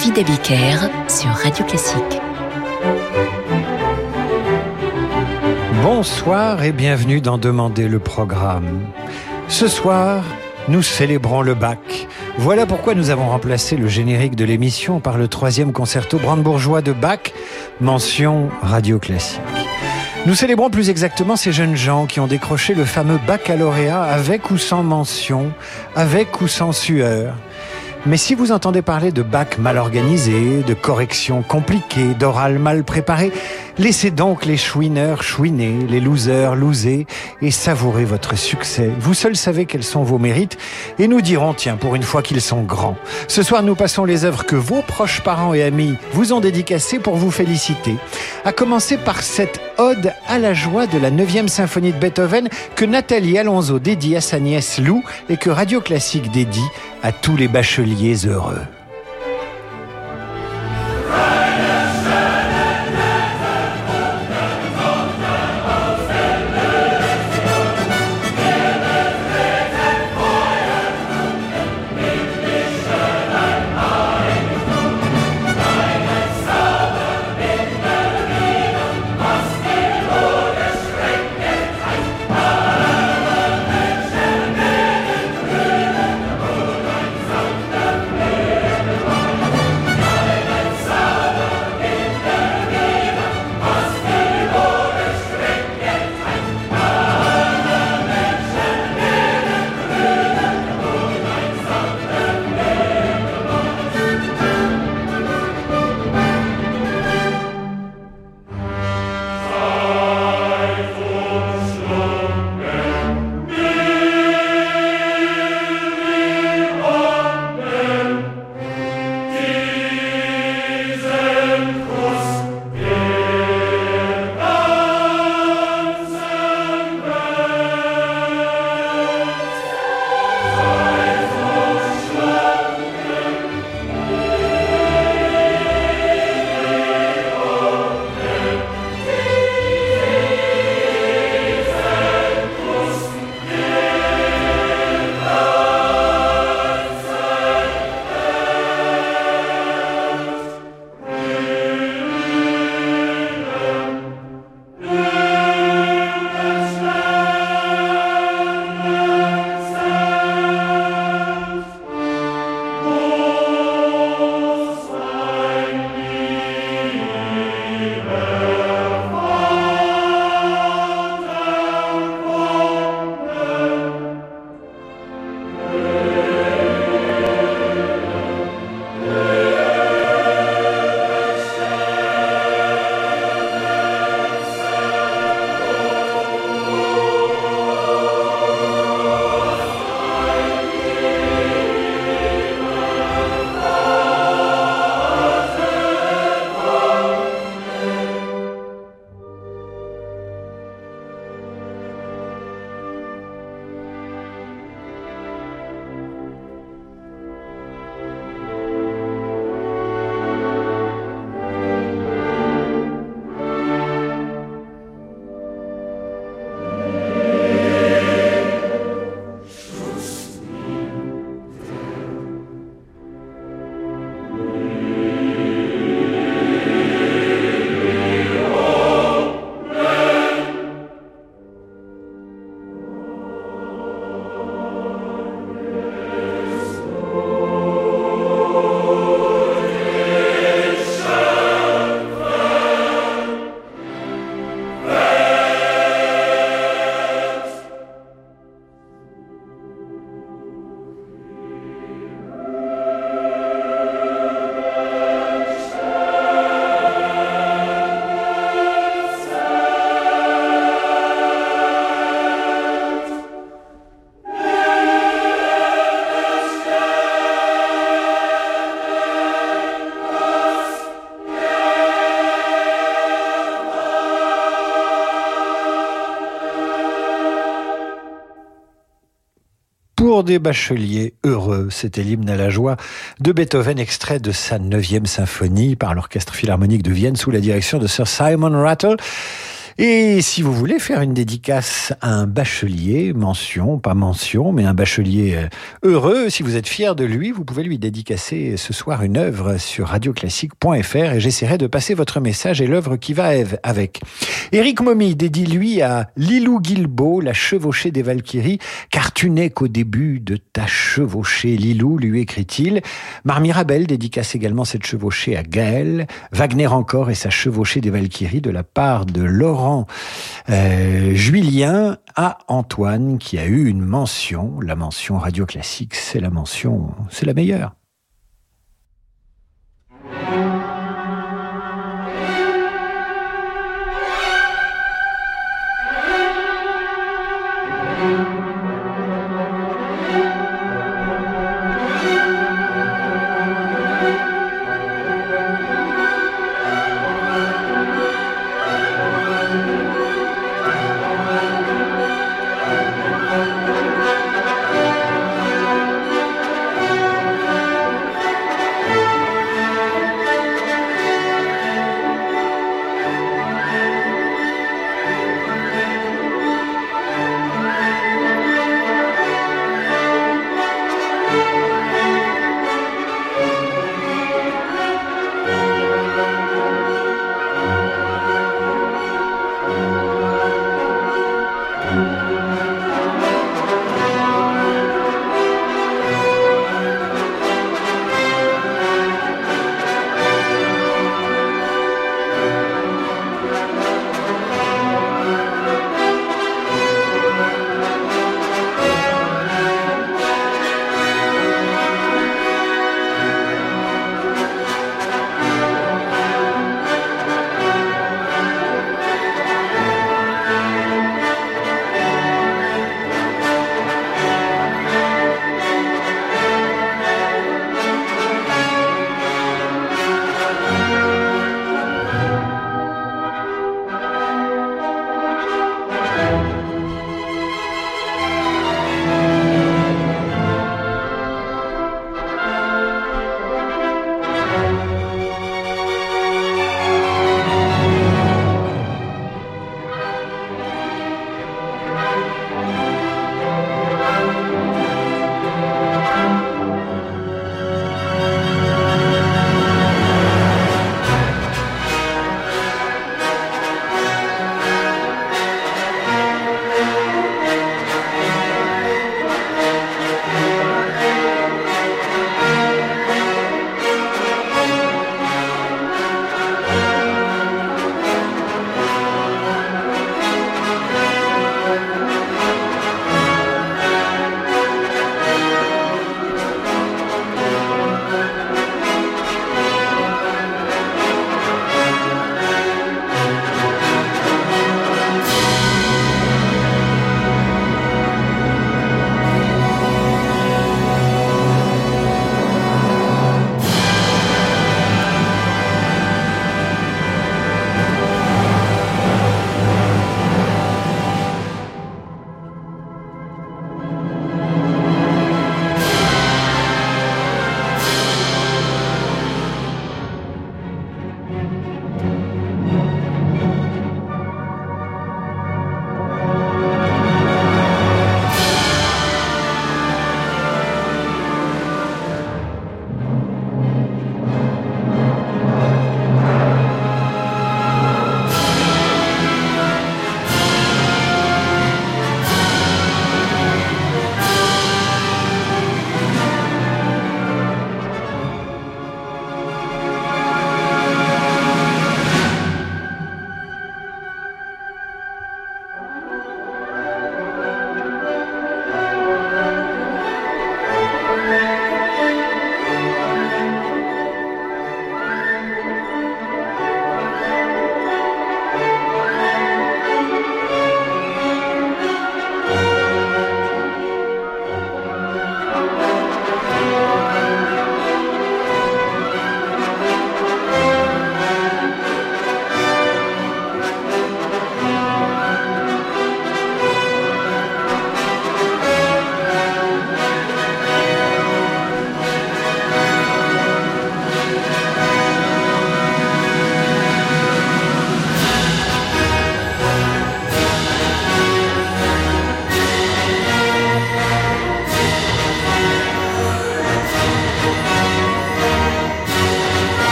David Abiker sur Radio Classique. Bonsoir et bienvenue dans Demander le programme. Ce soir, nous célébrons le bac. Voilà pourquoi nous avons remplacé le générique de l'émission par le troisième concerto brandebourgeois de Bach, mention radio classique. Nous célébrons plus exactement ces jeunes gens qui ont décroché le fameux baccalauréat avec ou sans mention, avec ou sans sueur. Mais si vous entendez parler de bac mal organisé, de corrections compliquées, d'oral mal préparé, laissez donc les chouineurs chouiner, les losers loser et savourez votre succès. Vous seuls savez quels sont vos mérites et nous dirons, tiens, pour une fois qu'ils sont grands. Ce soir, nous passons les œuvres que vos proches parents et amis vous ont dédicacées pour vous féliciter. À commencer par cette ode à la joie de la 9e symphonie de Beethoven que Nathalie Alonso dédie à sa nièce Lou et que Radio Classique dédie à tous les bacheliers heureux. Des bacheliers heureux. C'était l'hymne à la joie de Beethoven, extrait de sa neuvième symphonie par l'Orchestre Philharmonique de Vienne sous la direction de Sir Simon Rattle. Et si vous voulez faire une dédicace à un bachelier, mention, pas mention, mais un bachelier euh, heureux, si vous êtes fier de lui, vous pouvez lui dédicacer ce soir une œuvre sur radioclassique.fr et j'essaierai de passer votre message et l'œuvre qui va avec. Éric Momy dédie lui à Lilou Guilbeault, la chevauchée des Valkyries, car tu n'es qu'au début de ta chevauchée, Lilou, lui écrit-il. Marmirabel dédicace également cette chevauchée à Gaël, Wagner encore et sa chevauchée des Valkyries de la part de Laurent euh, Julien à Antoine qui a eu une mention. La mention radio classique, c'est la mention, c'est la meilleure.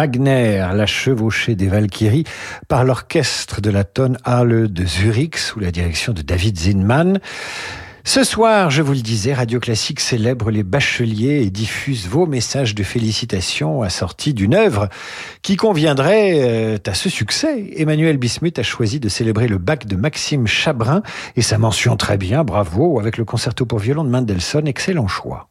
Wagner, la chevauchée des Valkyries, par l'orchestre de la tonne Halle de Zurich sous la direction de David Zinman. Ce soir, je vous le disais, Radio Classique célèbre les bacheliers et diffuse vos messages de félicitations assortis d'une œuvre qui conviendrait euh, à ce succès. Emmanuel Bismuth a choisi de célébrer le bac de Maxime Chabrin et sa mention très bien, bravo, avec le concerto pour violon de Mendelssohn, excellent choix.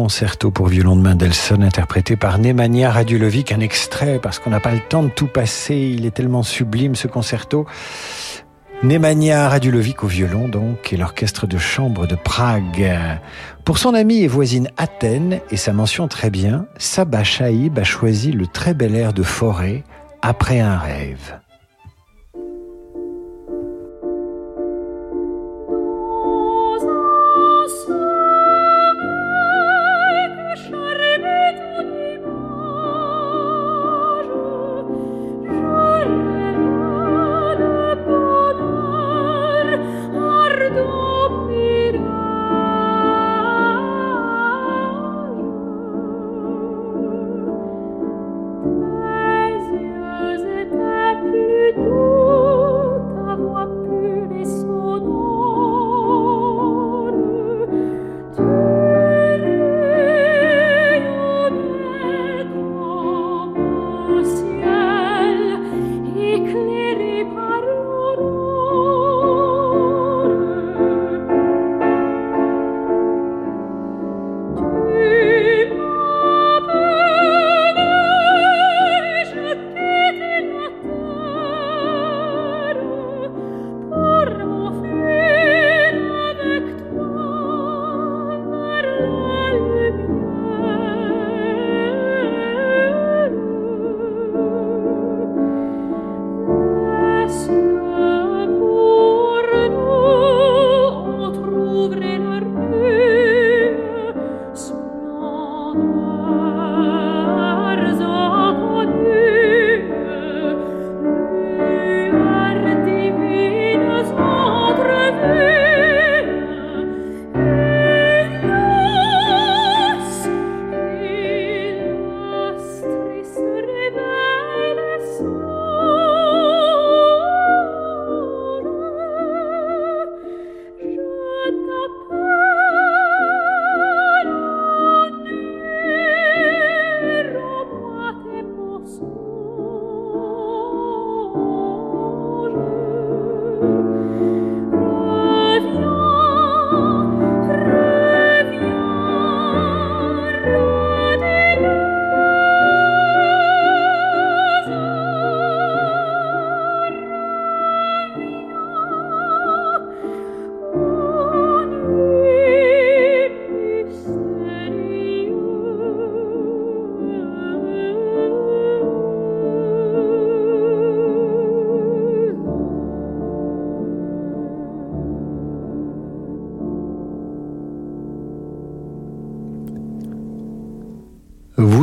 concerto pour violon de Mendelssohn interprété par Nemanja Radulovic. Un extrait parce qu'on n'a pas le temps de tout passer. Il est tellement sublime ce concerto. Nemanja Radulovic au violon donc et l'orchestre de chambre de Prague. Pour son ami et voisine Athènes et sa mention très bien, Saba Shaib a choisi le très bel air de forêt après un rêve.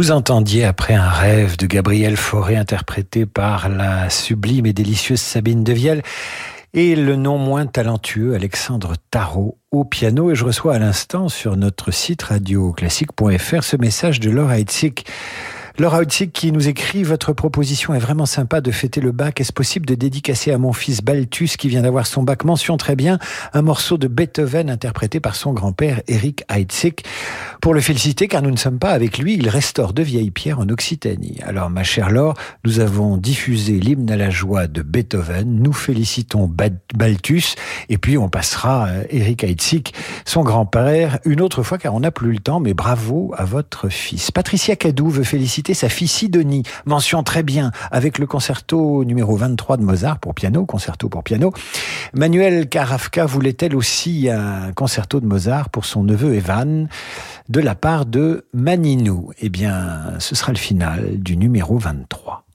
Vous entendiez après un rêve de Gabriel Fauré interprété par la sublime et délicieuse Sabine Devielle et le non moins talentueux Alexandre Tarot au piano. Et je reçois à l'instant sur notre site radioclassique.fr ce message de Laura Hetzig Laura Hutzig qui nous écrit Votre proposition est vraiment sympa de fêter le bac. Est-ce possible de dédicacer à mon fils Balthus qui vient d'avoir son bac Mention très bien un morceau de Beethoven interprété par son grand-père Eric Heitzig pour le féliciter car nous ne sommes pas avec lui. Il restaure de vieilles pierres en Occitanie. Alors ma chère Laure, nous avons diffusé l'hymne à la joie de Beethoven. Nous félicitons Balthus et puis on passera euh, Eric Heitzig, son grand-père, une autre fois car on n'a plus le temps. Mais bravo à votre fils. Patricia Cadou veut féliciter sa fille Sidonie. Mention très bien avec le concerto numéro 23 de Mozart pour piano, concerto pour piano. Manuel Carafka voulait elle aussi un concerto de Mozart pour son neveu Evan de la part de Maninou? Eh bien, ce sera le final du numéro 23.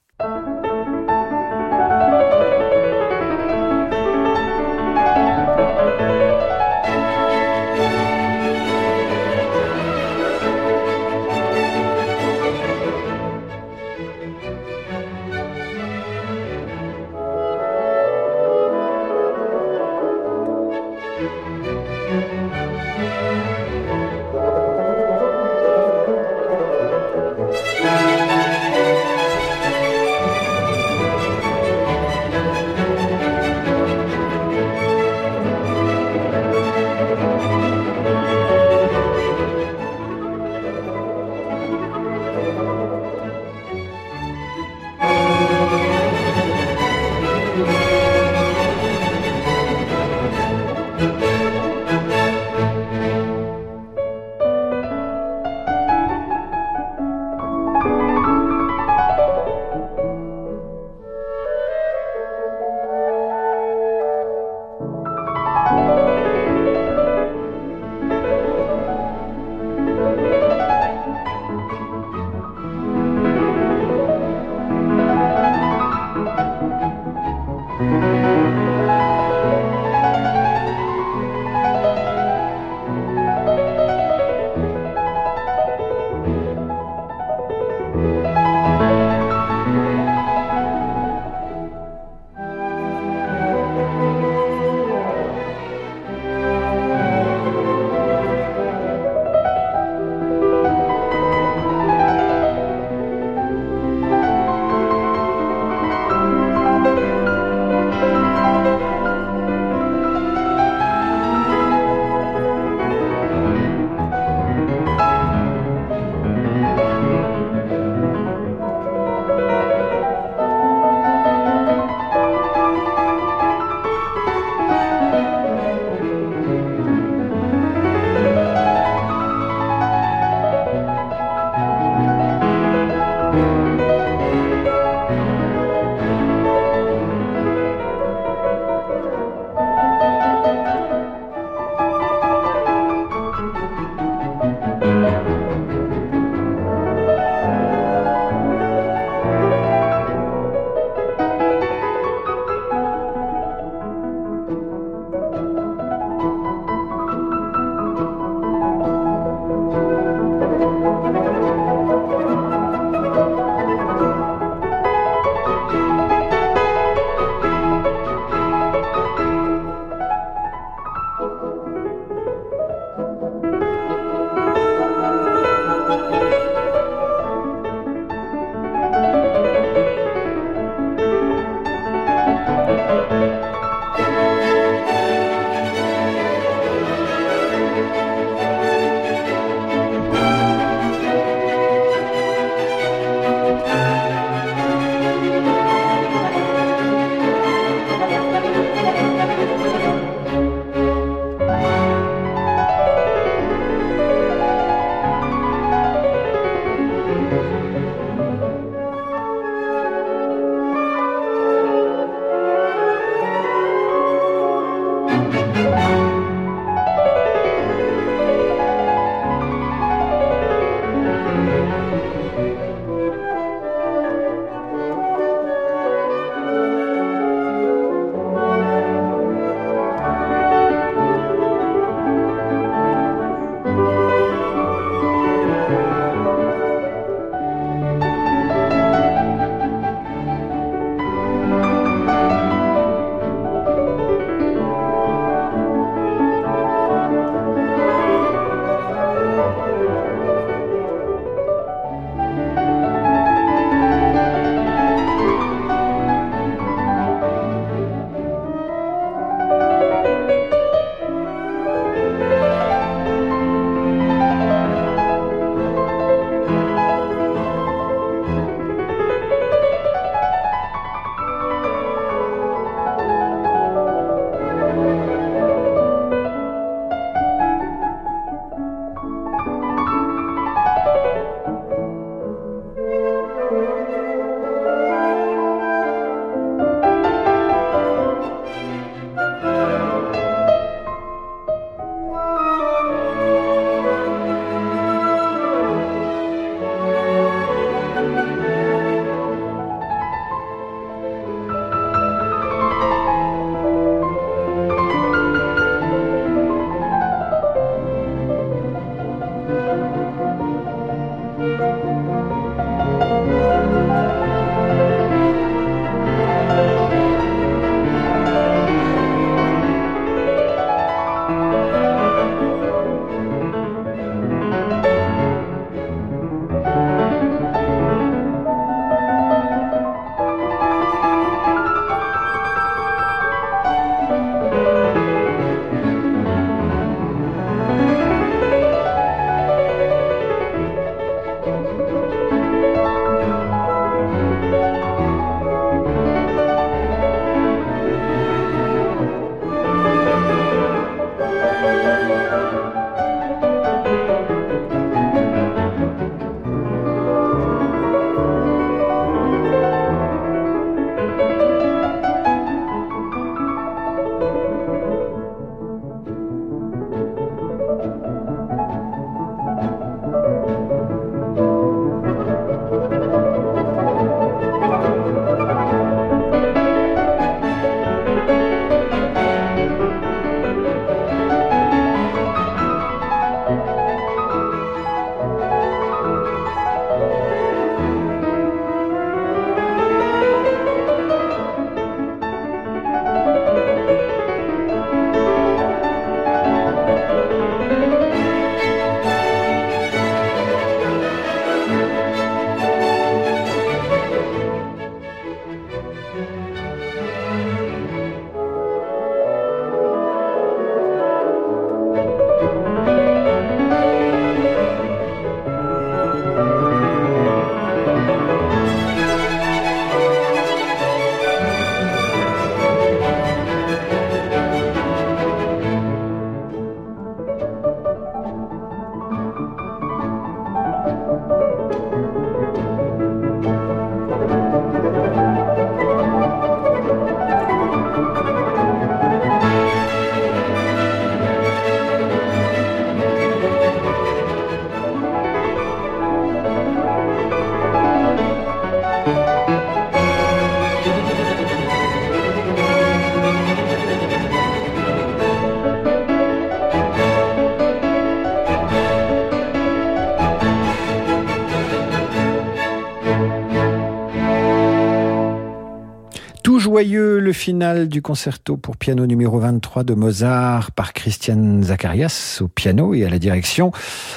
Joyeux le final du concerto pour piano numéro 23 de Mozart par Christian Zacharias au piano et à la direction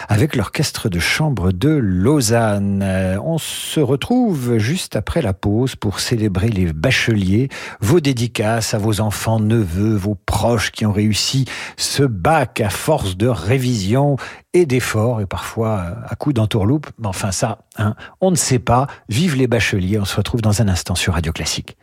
avec l'orchestre de chambre de Lausanne. Euh, on se retrouve juste après la pause pour célébrer les bacheliers, vos dédicaces à vos enfants, neveux, vos proches qui ont réussi ce bac à force de révision et d'efforts et parfois à coups d'entourloupe. Mais enfin ça, hein, on ne sait pas. Vive les bacheliers. On se retrouve dans un instant sur Radio Classique.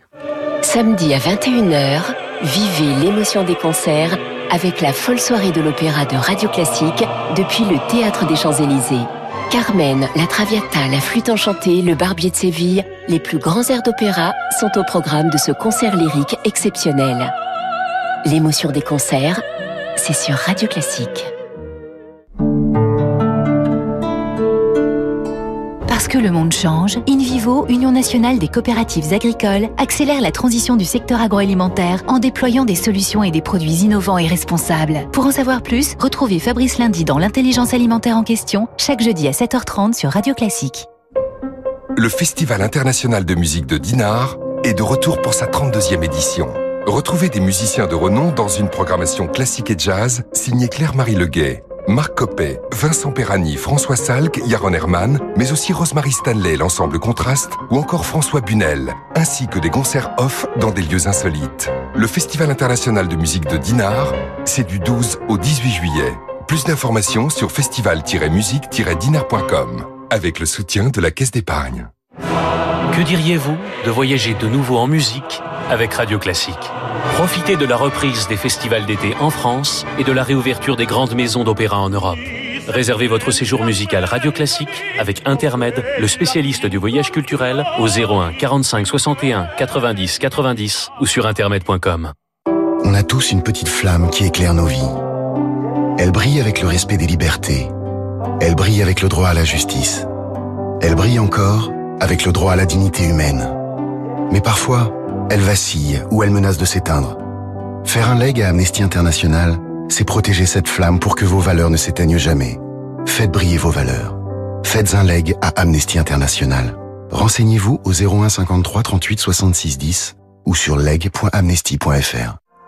Samedi à 21h, vivez l'émotion des concerts avec la folle soirée de l'opéra de Radio Classique depuis le Théâtre des Champs-Élysées. Carmen, la Traviata, la Flûte enchantée, le Barbier de Séville, les plus grands airs d'opéra sont au programme de ce concert lyrique exceptionnel. L'émotion des concerts, c'est sur Radio Classique. Que le monde change, InVivo, Union nationale des coopératives agricoles, accélère la transition du secteur agroalimentaire en déployant des solutions et des produits innovants et responsables. Pour en savoir plus, retrouvez Fabrice Lundi dans l'intelligence alimentaire en question, chaque jeudi à 7h30 sur Radio Classique. Le Festival international de musique de Dinard est de retour pour sa 32e édition. Retrouvez des musiciens de renom dans une programmation classique et jazz signée Claire-Marie Leguet. Marc Coppet, Vincent Perrani, François Salk, Yaron Herman, mais aussi Rosemary Stanley, l'ensemble Contraste, ou encore François Bunel, ainsi que des concerts off dans des lieux insolites. Le Festival international de musique de Dinard, c'est du 12 au 18 juillet. Plus d'informations sur festival-musique-dinard.com, avec le soutien de la Caisse d'épargne. Que diriez-vous de voyager de nouveau en musique avec Radio Classique Profitez de la reprise des festivals d'été en France et de la réouverture des grandes maisons d'opéra en Europe. Réservez votre séjour musical Radio Classique avec Intermed, le spécialiste du voyage culturel, au 01 45 61 90 90 ou sur intermed.com. On a tous une petite flamme qui éclaire nos vies. Elle brille avec le respect des libertés. Elle brille avec le droit à la justice. Elle brille encore avec le droit à la dignité humaine. Mais parfois, elle vacille ou elle menace de s'éteindre. Faire un leg à Amnesty International, c'est protéger cette flamme pour que vos valeurs ne s'éteignent jamais. Faites briller vos valeurs. Faites un leg à Amnesty International. Renseignez-vous au 01 53 38 66 10 ou sur leg.amnesty.fr.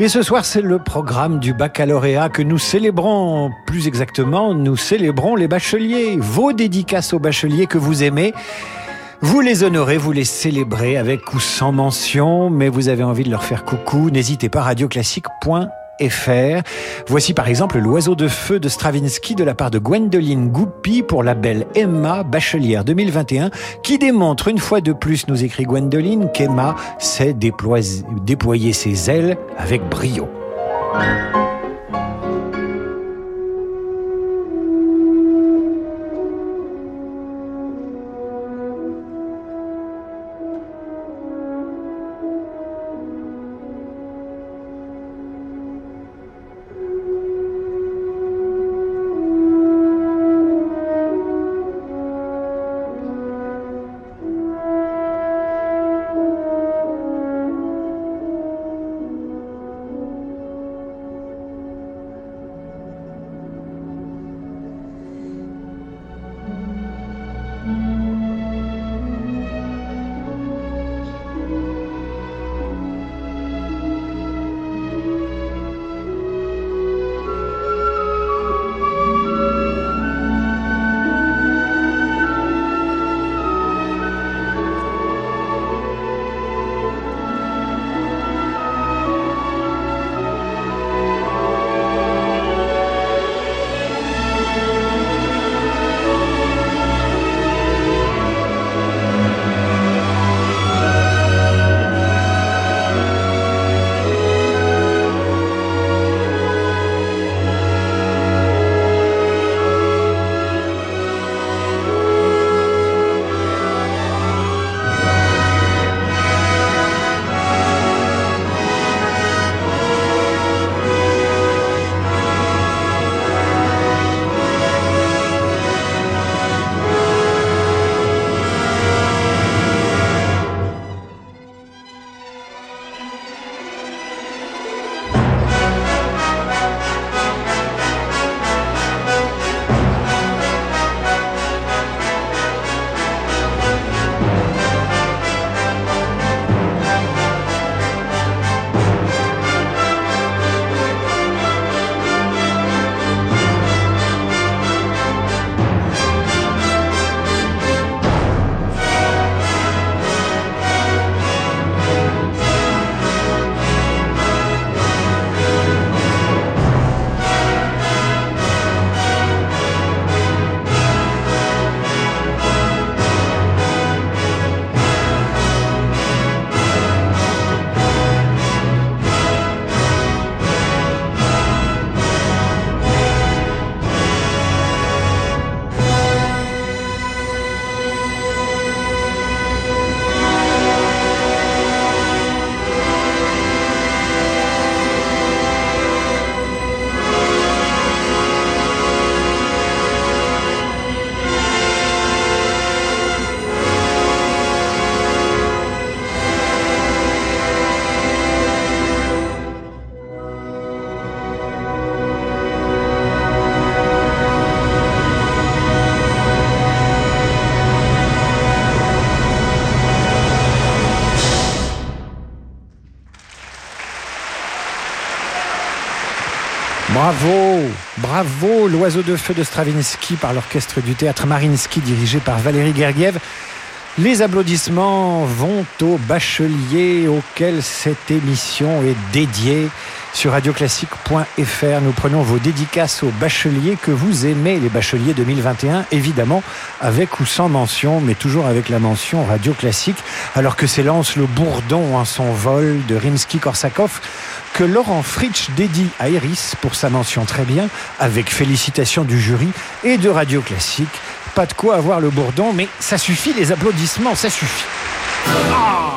Et ce soir, c'est le programme du baccalauréat que nous célébrons. Plus exactement, nous célébrons les bacheliers, vos dédicaces aux bacheliers que vous aimez. Vous les honorez, vous les célébrez avec ou sans mention, mais vous avez envie de leur faire coucou. N'hésitez pas, radioclassique.fr. Voici par exemple l'oiseau de feu de Stravinsky de la part de Gwendoline Goupy pour la belle Emma Bachelière 2021 qui démontre une fois de plus, nous écrit Gwendoline, qu'Emma sait déployer ses ailes avec brio. Bravo, bravo, l'oiseau de feu de Stravinsky par l'orchestre du théâtre Marinsky dirigé par Valérie Gergiev. Les applaudissements vont aux bacheliers auxquels cette émission est dédiée. Sur radioclassique.fr, nous prenons vos dédicaces aux bacheliers que vous aimez, les bacheliers 2021, évidemment, avec ou sans mention, mais toujours avec la mention Radio Classique, alors que s'élance le bourdon en son vol de Rimsky-Korsakov, que Laurent Fritsch dédie à Iris pour sa mention très bien, avec félicitations du jury et de Radio Classique. Pas de quoi avoir le bourdon, mais ça suffit, les applaudissements, ça suffit. Ah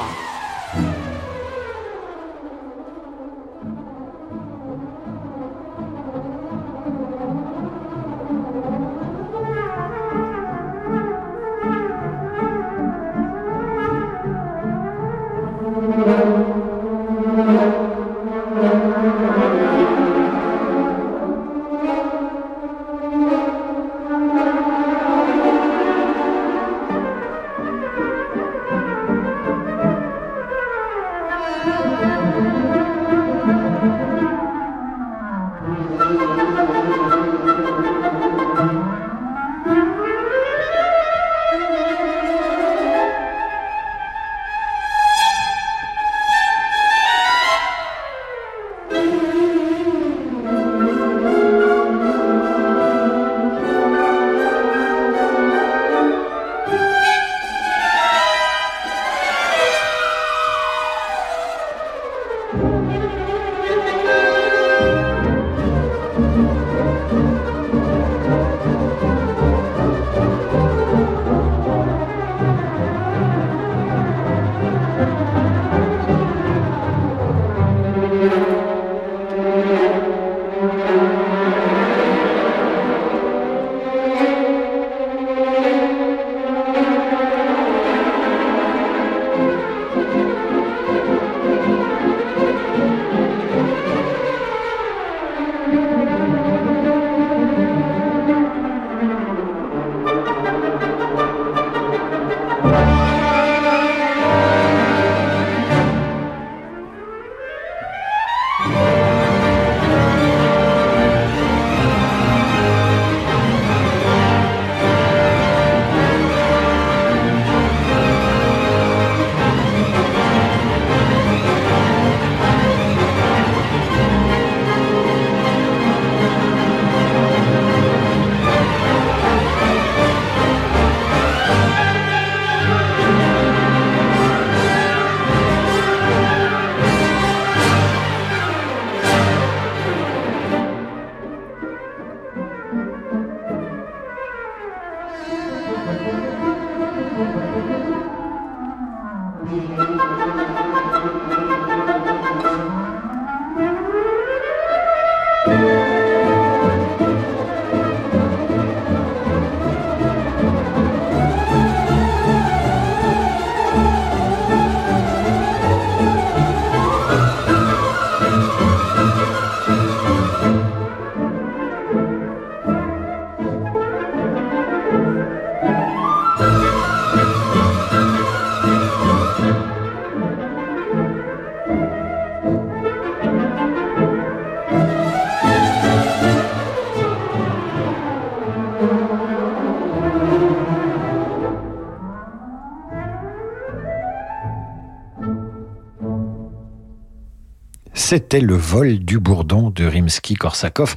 C'était le vol du bourdon de Rimsky-Korsakov,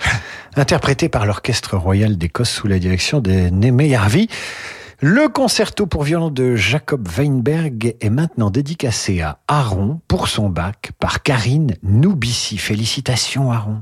interprété par l'Orchestre Royal d'Écosse sous la direction de Némé Yarvi. Le concerto pour violon de Jacob Weinberg est maintenant dédicacé à Aaron pour son bac par Karine Noubissi. Félicitations Aaron.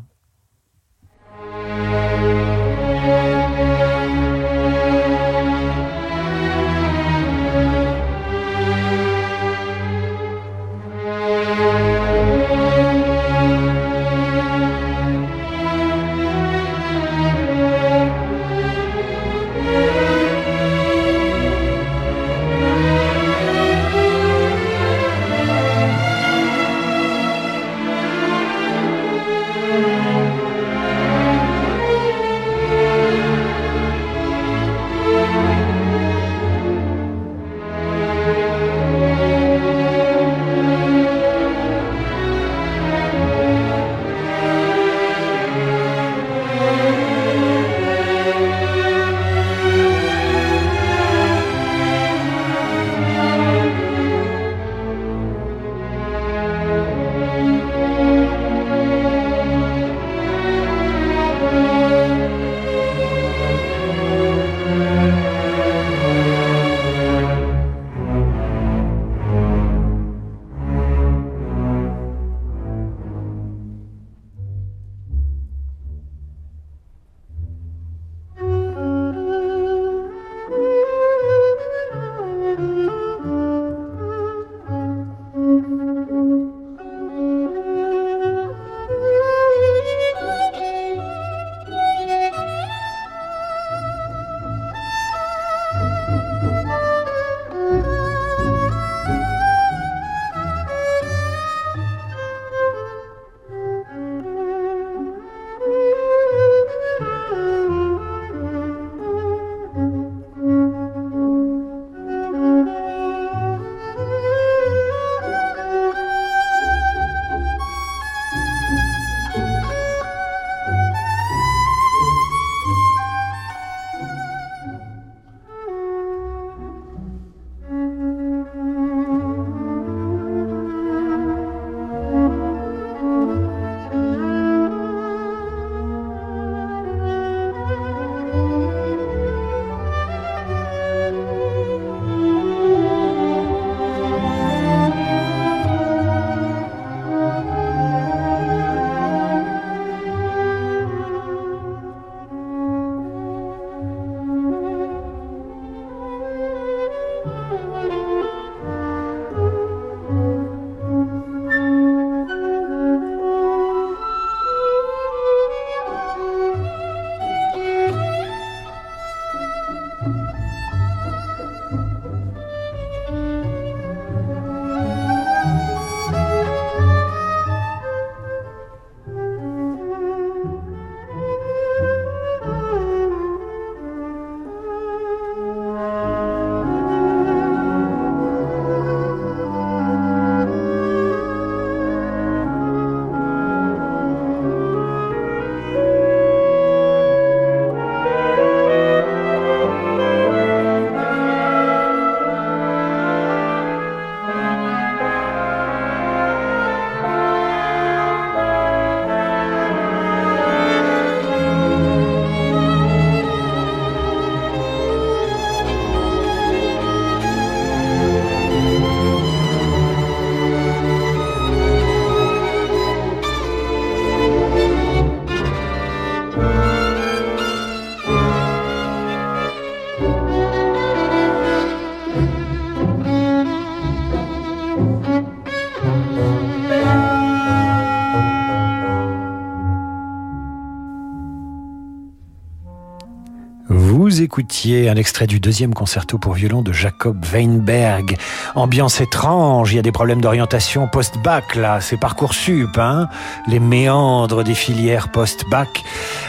Écoutiez un extrait du deuxième concerto pour violon de Jacob Weinberg. Ambiance étrange, il y a des problèmes d'orientation post-bac là, c'est Parcoursup, hein Les méandres des filières post-bac.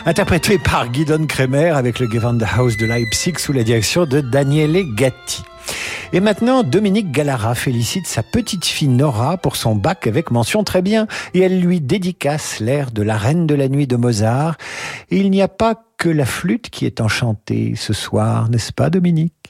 Interprété par Guidon Kremer avec le Gewandhaus de Leipzig sous la direction de Daniele Gatti. Et maintenant, Dominique Gallara félicite sa petite fille Nora pour son bac avec mention très bien et elle lui dédicace l'air de la Reine de la Nuit de Mozart. Et il n'y a pas que la flûte qui est enchantée ce soir, n'est-ce pas Dominique?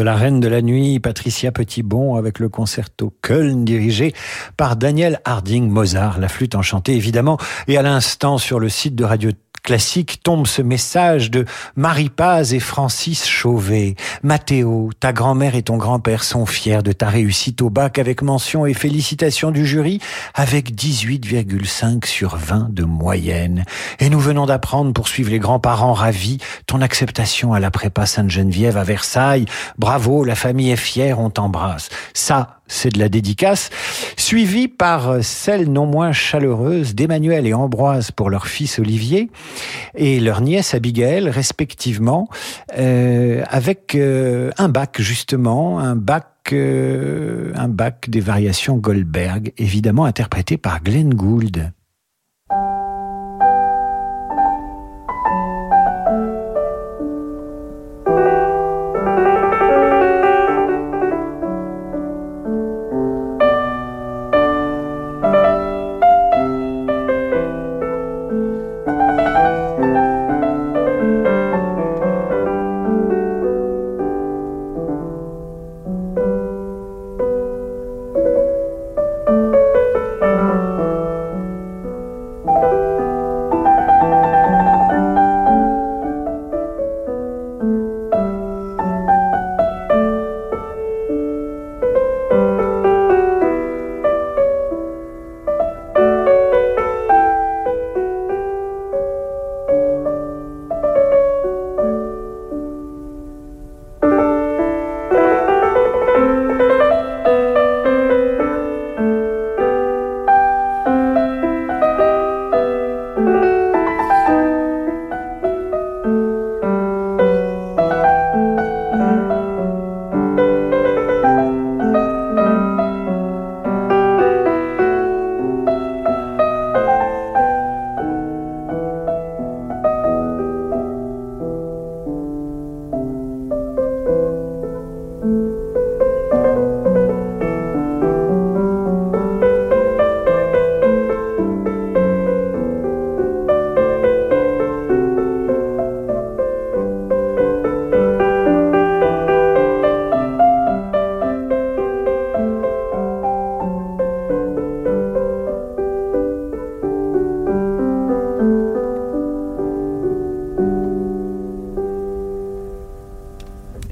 De la Reine de la Nuit, Patricia Petitbon, avec le concerto Köln dirigé par Daniel Harding Mozart, la flûte enchantée évidemment, et à l'instant sur le site de Radio classique tombe ce message de Marie Paz et Francis Chauvet. Mathéo, ta grand-mère et ton grand-père sont fiers de ta réussite au bac avec mention et félicitations du jury avec 18,5 sur 20 de moyenne. Et nous venons d'apprendre, pour suivre les grands-parents ravis, ton acceptation à la prépa Sainte-Geneviève à Versailles. Bravo, la famille est fière, on t'embrasse. Ça, c'est de la dédicace, suivie par celle non moins chaleureuse d'Emmanuel et Ambroise pour leur fils Olivier et leur nièce Abigail, respectivement, euh, avec euh, un bac justement, un bac euh, un bac des variations Goldberg, évidemment interprété par Glenn Gould.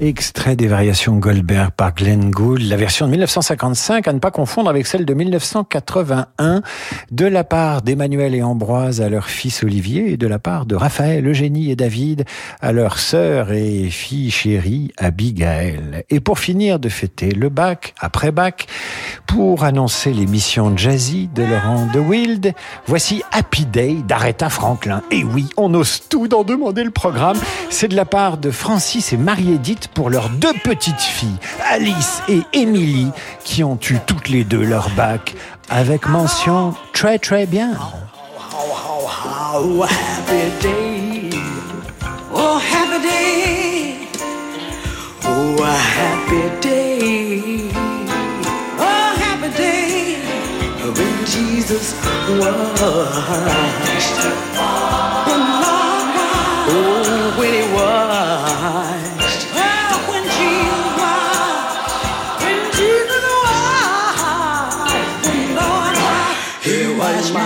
Extrait des variations Goldberg par Glenn Gould, la version de 1955, à ne pas confondre avec celle de 1981, de la part d'Emmanuel et Ambroise à leur fils Olivier, et de la part de Raphaël, Eugénie et David à leur sœur et fille chérie Abigail. Et pour finir de fêter le bac, après bac, pour annoncer l'émission Jazzy de Laurent de Wild, voici Happy Day d'Aretha Franklin. Et oui, on ose tout d'en demander le programme. C'est de la part de Francis et Marie-Édith pour leurs deux petites filles, Alice et Émilie, qui ont eu toutes les deux leur bac, avec mention très très bien. Oh. Oh. Oh. Oh. When. Oh, was.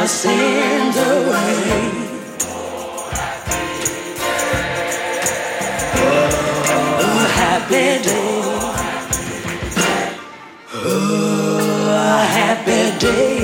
My sins away. Oh, happy day. Oh, happy day.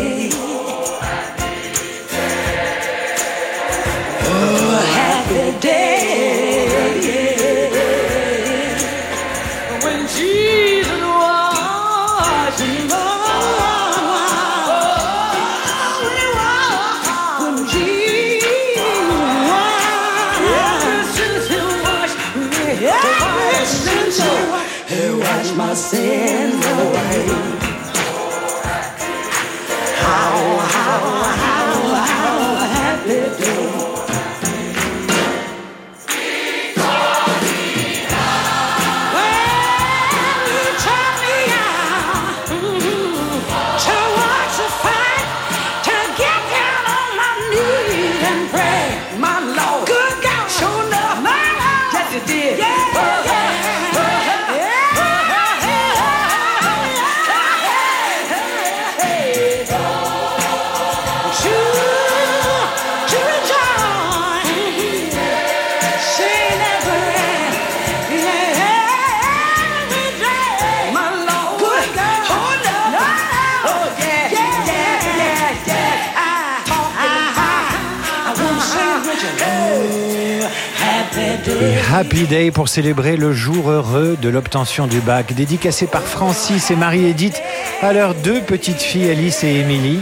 Happy Day pour célébrer le jour heureux de l'obtention du bac, dédicacé par Francis et Marie-Édith à leurs deux petites filles Alice et Émilie.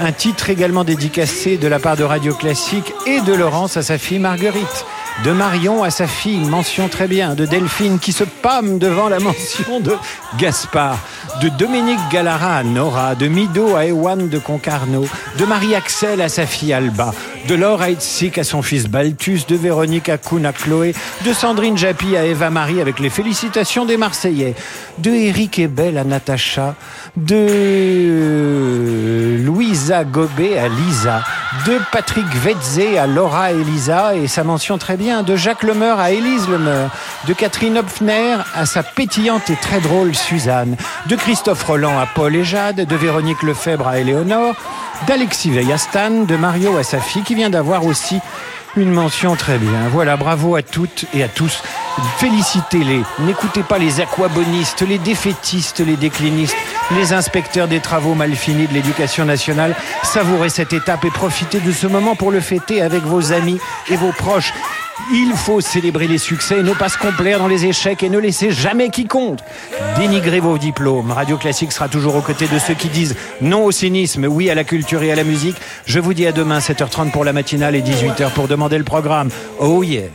Un titre également dédicacé de la part de Radio Classique et de Laurence à sa fille Marguerite. De Marion à sa fille, mention très bien. De Delphine qui se pâme devant la mention de Gaspard. De Dominique Gallara à Nora. De Mido à Ewan de Concarneau. De Marie-Axel à sa fille Alba. De Laure Heitzig à son fils Balthus. De Véronique Akoun à Chloé. De Sandrine Japy à Eva-Marie avec les félicitations des Marseillais. De Eric Ebel à Natacha. De Louisa Gobet à Lisa. De Patrick Vetze à Laura Elisa et sa mention très bien de Jacques Lemeur à Élise Lemeur, de Catherine Hopfner à sa pétillante et très drôle Suzanne, de Christophe Roland à Paul et Jade, de Véronique Lefebvre à Éléonore, d'Alexis Veillastan, de Mario à sa fille qui vient d'avoir aussi une mention très bien. Voilà, bravo à toutes et à tous. Félicitez-les. N'écoutez pas les aquabonistes, les défaitistes, les déclinistes, les inspecteurs des travaux mal finis de l'éducation nationale. Savourez cette étape et profitez de ce moment pour le fêter avec vos amis et vos proches. Il faut célébrer les succès, ne pas se complaire dans les échecs et ne laisser jamais qui compte. Dénigrez vos diplômes. Radio Classique sera toujours aux côtés de ceux qui disent non au cynisme, oui à la culture et à la musique. Je vous dis à demain 7h30 pour la matinale et 18h pour demander le programme. Oh yeah